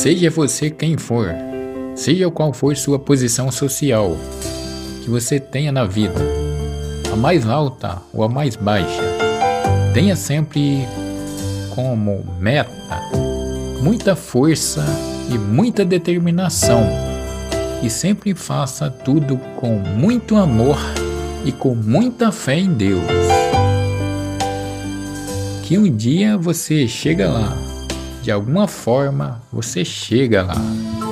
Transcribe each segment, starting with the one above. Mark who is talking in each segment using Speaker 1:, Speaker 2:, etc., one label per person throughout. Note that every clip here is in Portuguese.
Speaker 1: Seja você quem for, seja qual for sua posição social que você tenha na vida, a mais alta ou a mais baixa, tenha sempre como meta muita força e muita determinação e sempre faça tudo com muito amor e com muita fé em Deus. Que um dia você chega lá de alguma forma você chega lá.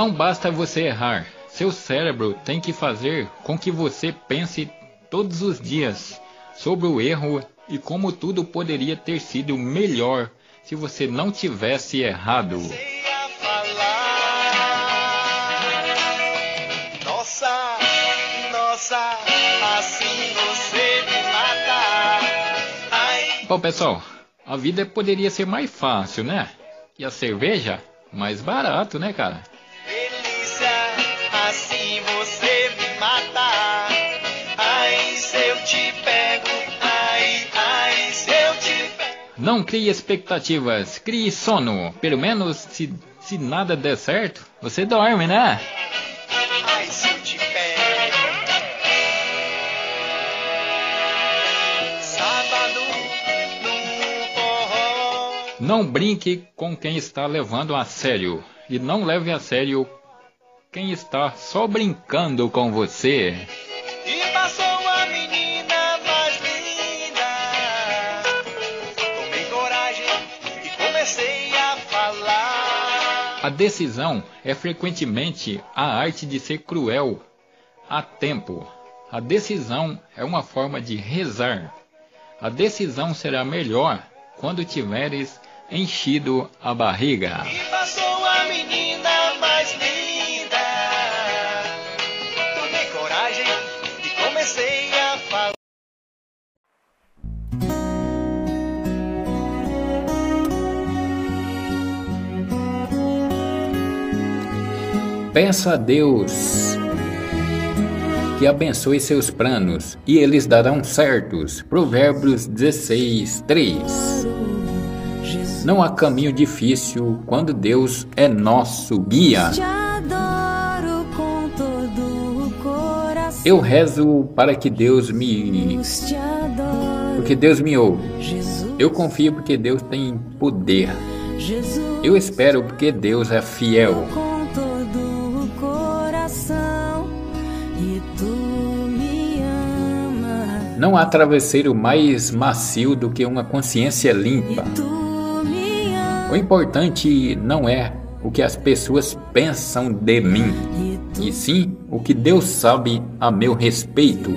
Speaker 1: Não basta você errar, seu cérebro tem que fazer com que você pense todos os dias sobre o erro e como tudo poderia ter sido melhor se você não tivesse errado.
Speaker 2: Nossa, nossa, assim você me mata. Ai,
Speaker 1: Bom, pessoal, a vida poderia ser mais fácil, né? E a cerveja mais barato, né, cara? Não crie expectativas, crie sono. Pelo menos se, se nada der certo, você dorme, né? Não brinque com quem está levando a sério. E não leve a sério quem está só brincando com você.
Speaker 2: A
Speaker 1: decisão é frequentemente a arte de ser cruel a tempo. A decisão é uma forma de rezar. A decisão será melhor quando tiveres enchido a barriga. Peça a Deus que abençoe seus planos e eles darão certos. Provérbios 16, 3. Não há caminho difícil quando Deus é nosso guia. Eu rezo para que Deus me. Porque Deus me ouve. Eu confio porque Deus tem poder. Eu espero porque Deus é fiel. Não há travesseiro mais macio do que uma consciência limpa. O importante não é o que as pessoas pensam de mim,
Speaker 3: e
Speaker 1: sim o que Deus sabe a meu respeito.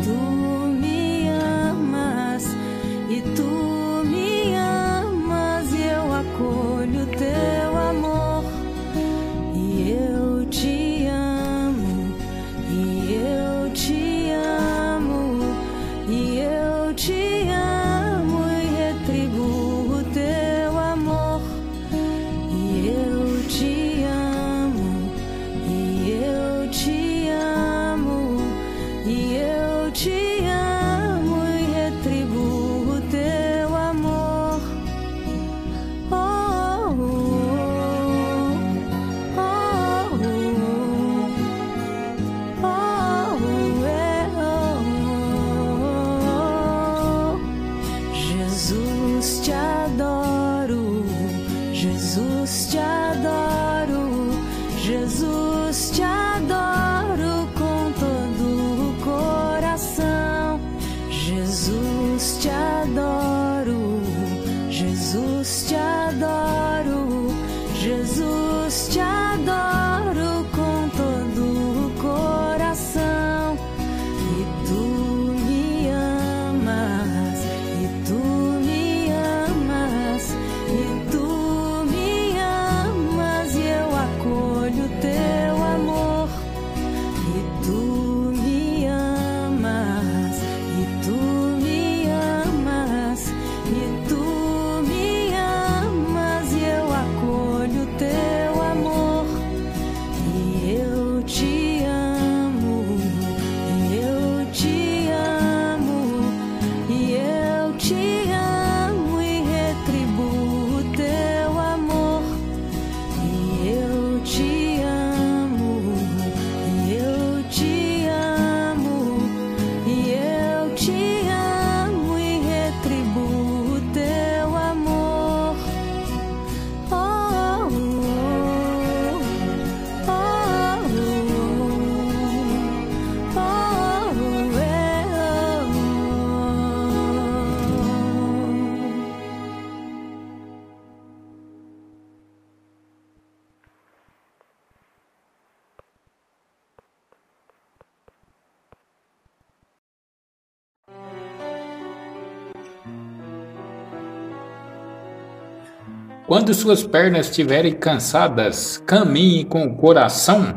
Speaker 1: Quando suas pernas estiverem cansadas, caminhe com o coração.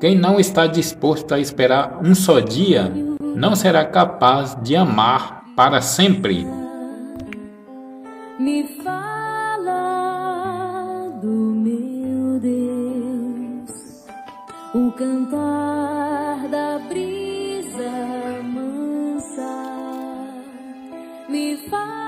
Speaker 1: Quem não está disposto a esperar um só dia, não será capaz de amar para sempre.
Speaker 3: Me fala do meu Deus, o cantar da brisa mansa. Me fala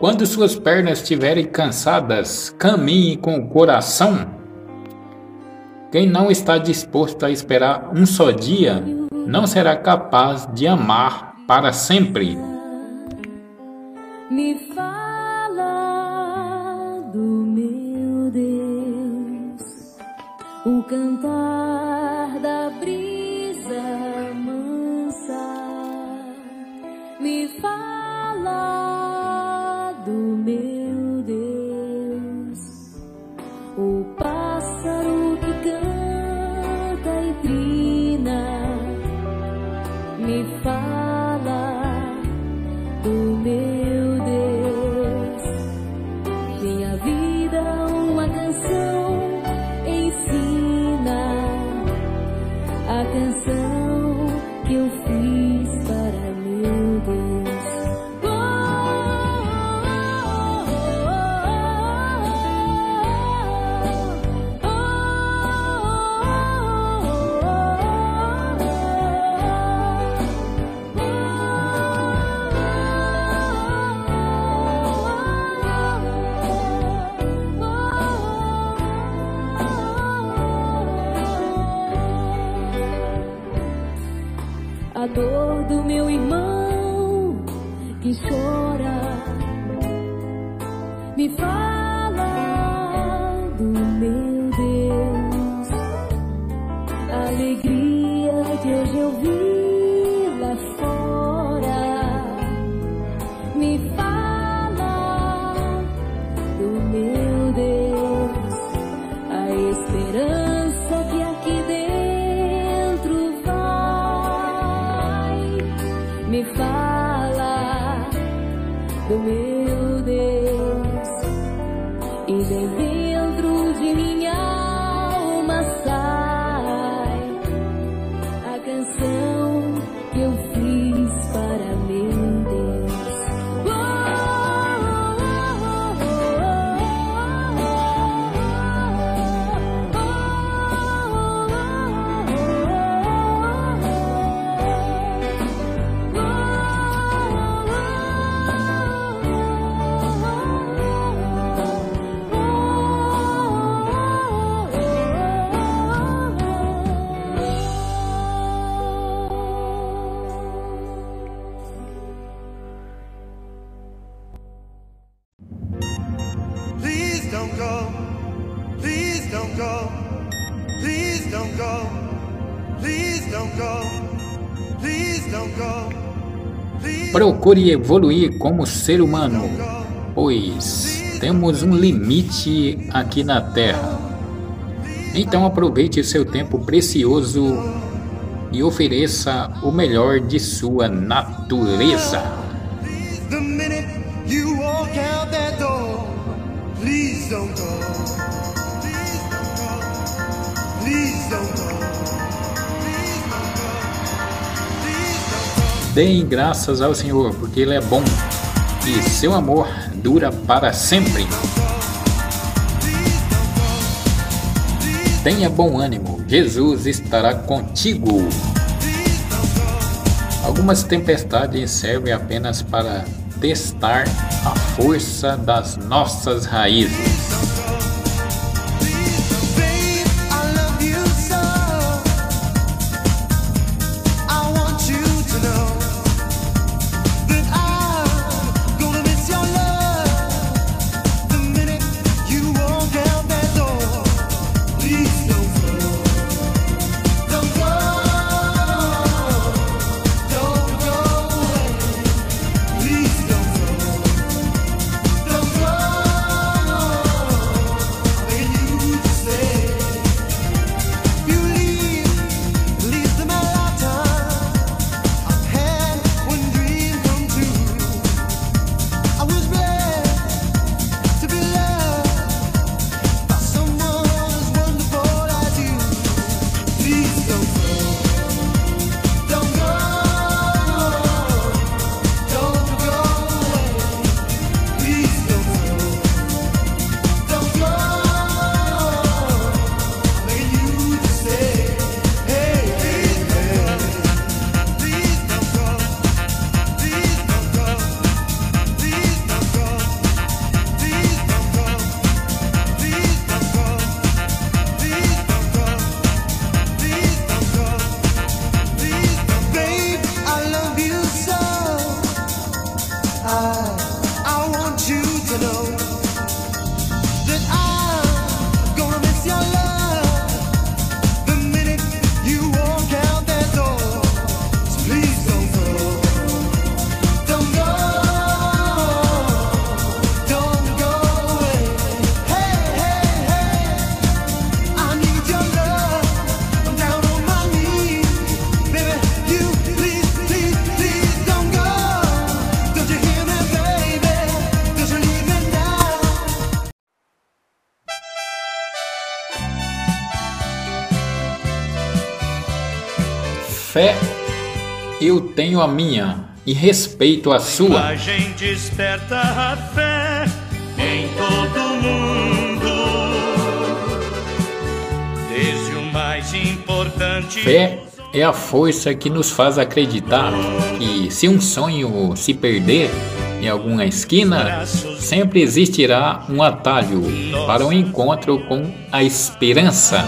Speaker 1: Quando suas pernas estiverem cansadas, caminhe com o coração. Quem não está disposto a esperar um só dia, não será capaz de amar para sempre.
Speaker 3: Me fala do meu Deus, o cantar pássaro que A dor do meu irmão que chora. Me fala
Speaker 1: Procure evoluir como ser humano, pois temos um limite aqui na Terra. Então aproveite seu tempo precioso e ofereça o melhor de sua natureza.
Speaker 2: the minute you walk out that door. Please don't go.
Speaker 1: Deem graças ao Senhor, porque Ele é bom e seu amor dura para sempre. Tenha bom ânimo, Jesus estará contigo. Algumas tempestades servem apenas para testar a força das nossas raízes. Eu tenho a minha e respeito a sua.
Speaker 4: A gente desperta a fé em todo mundo. Desde o mais importante.
Speaker 1: Fé é a força que nos faz acreditar que se um sonho se perder em alguma esquina, sempre existirá um atalho para o encontro com a esperança.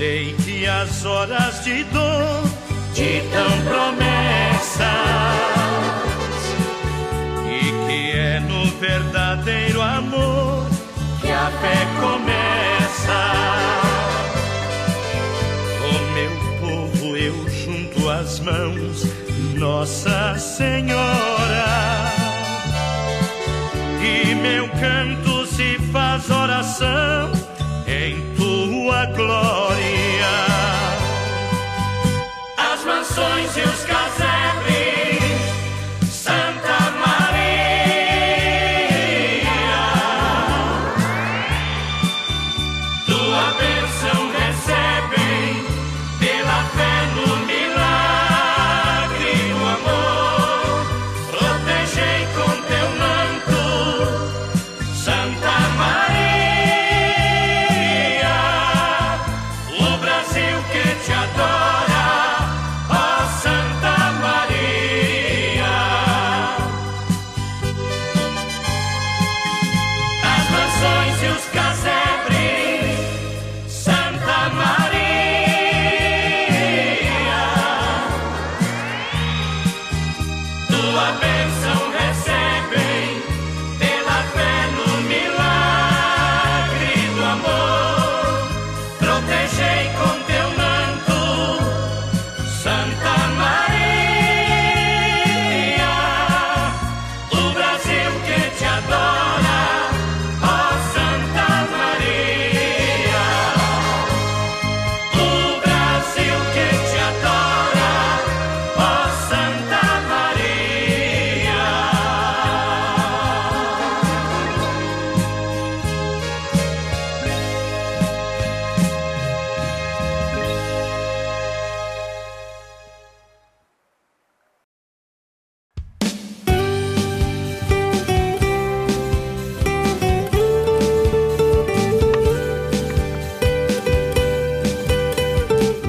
Speaker 4: Sei que as horas de dor te dão promessas e que é no verdadeiro amor que a fé começa. O meu povo, eu junto as mãos, Nossa Senhora. E meu canto se faz oração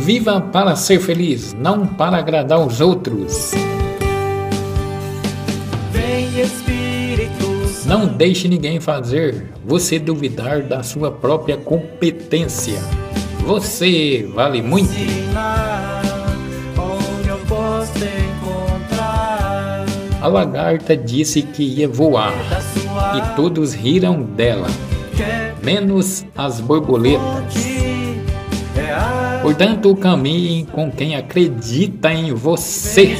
Speaker 5: Viva para ser feliz, não para agradar os outros. Não deixe ninguém fazer você duvidar da sua própria competência. Você vale muito. A lagarta disse que ia voar e todos riram dela, menos as borboletas. Portanto, caminhe com quem acredita em você.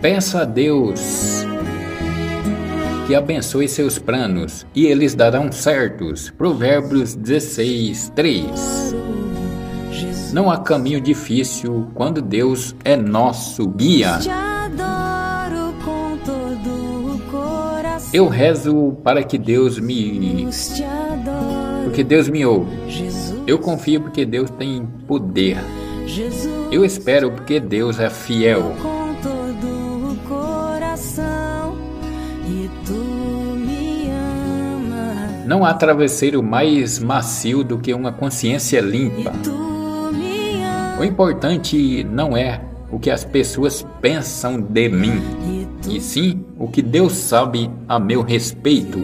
Speaker 5: Peça a Deus que abençoe seus planos e eles darão certos. Provérbios 16, 3. Não há caminho difícil quando Deus é nosso guia. Eu rezo para que Deus me porque Deus me ouve. Eu confio porque Deus tem poder. Eu espero porque Deus é fiel.
Speaker 1: Não há travesseiro mais macio do que uma consciência limpa. O importante não é o que as pessoas pensam de mim,
Speaker 3: e
Speaker 1: sim o que Deus sabe a meu respeito.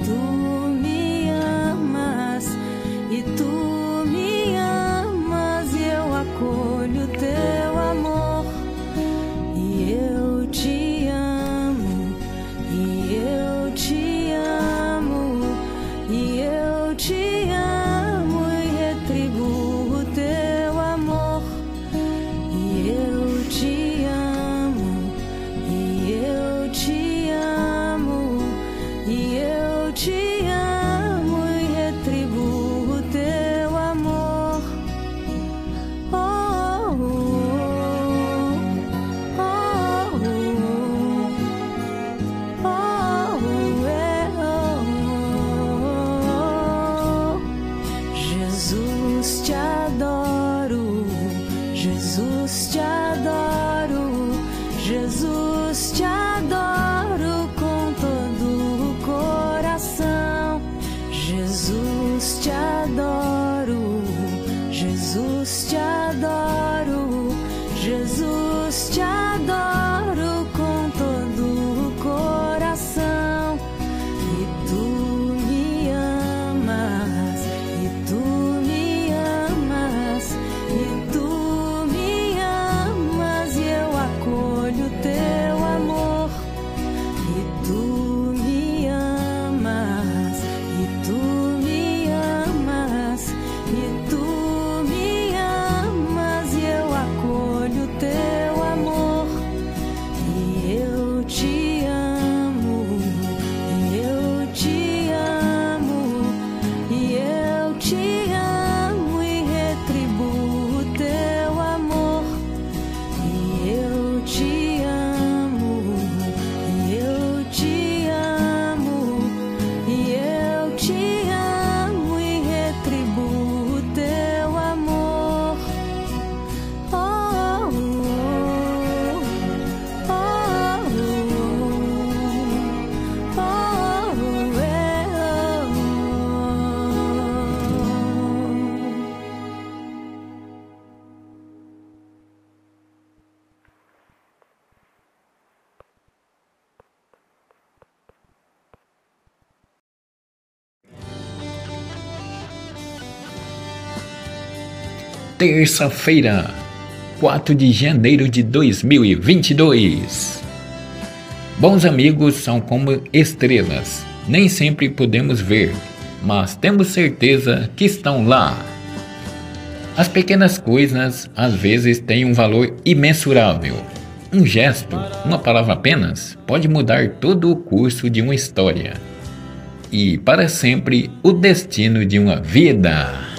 Speaker 3: Jesus te
Speaker 1: Terça-feira, 4 de janeiro de 2022. Bons amigos são como estrelas, nem sempre podemos ver, mas temos certeza que estão lá. As pequenas coisas às vezes têm um valor imensurável. Um gesto, uma palavra apenas, pode mudar todo o curso de uma história e para sempre o destino de uma vida.